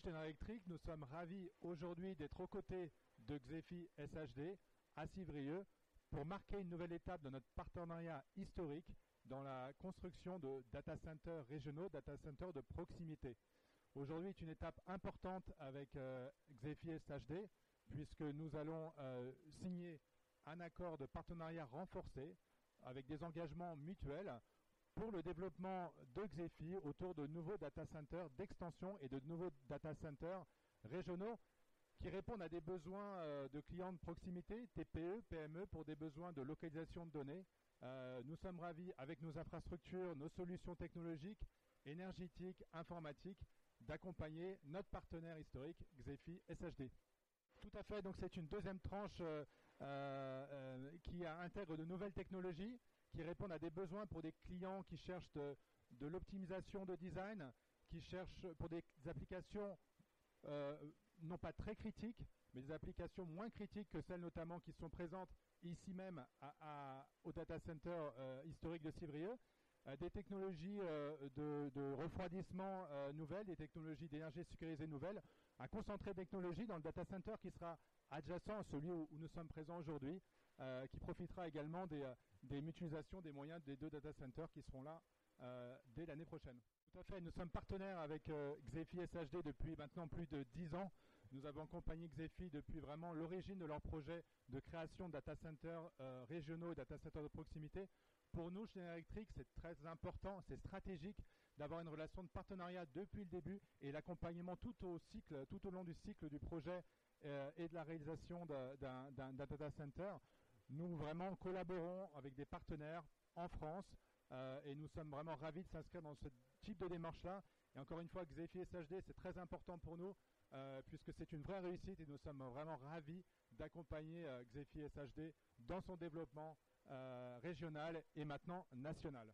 Schneider Electric, nous sommes ravis aujourd'hui d'être aux côtés de Xefi SHD à Civrieux pour marquer une nouvelle étape de notre partenariat historique dans la construction de data centers régionaux, data centers de proximité. Aujourd'hui est une étape importante avec euh, Xefi SHD puisque nous allons euh, signer un accord de partenariat renforcé avec des engagements mutuels pour le développement de Xefi autour de nouveaux data centers d'extension et de nouveaux data centers régionaux qui répondent à des besoins euh, de clients de proximité, TPE, PME, pour des besoins de localisation de données. Euh, nous sommes ravis, avec nos infrastructures, nos solutions technologiques, énergétiques, informatiques, d'accompagner notre partenaire historique, Xefi SHD. Tout à fait, donc c'est une deuxième tranche euh, qui intègre de nouvelles technologies, qui répondent à des besoins pour des clients qui cherchent de, l'optimisation de design, qui cherchent pour des applications euh, non pas très critiques, mais des applications moins critiques que celles notamment qui sont présentes ici même au data center euh, historique de Civrieux, euh, des technologies euh, de, refroidissement euh, nouvelles, des technologies d'énergie sécurisée nouvelles, un concentré de technologies dans le data center qui sera adjacent à celui où, nous sommes présents aujourd'hui, euh, qui profitera également des, des, mutualisations des moyens des deux data centers qui seront là dès l'année prochaine. Tout à fait, nous sommes partenaires avec euh, Xefi SHD depuis maintenant plus de 10 ans. Nous avons accompagné Xefi depuis vraiment l'origine de leur projet de création de data centers euh, régionaux et data centers de proximité. Pour nous, chez Electric, c'est très important, c'est stratégique d'avoir une relation de partenariat depuis le début et l'accompagnement tout au cycle, tout au long du cycle du projet euh, et de la réalisation d'un data center. Nous vraiment collaborons avec des partenaires en France euh, et nous sommes vraiment ravis de s'inscrire dans ce type de démarche-là. Et encore une fois, Xefi SHD, c'est très important pour nous euh, puisque c'est une vraie réussite et nous sommes vraiment ravis d'accompagner euh, SHD dans son développement euh, régional et maintenant national.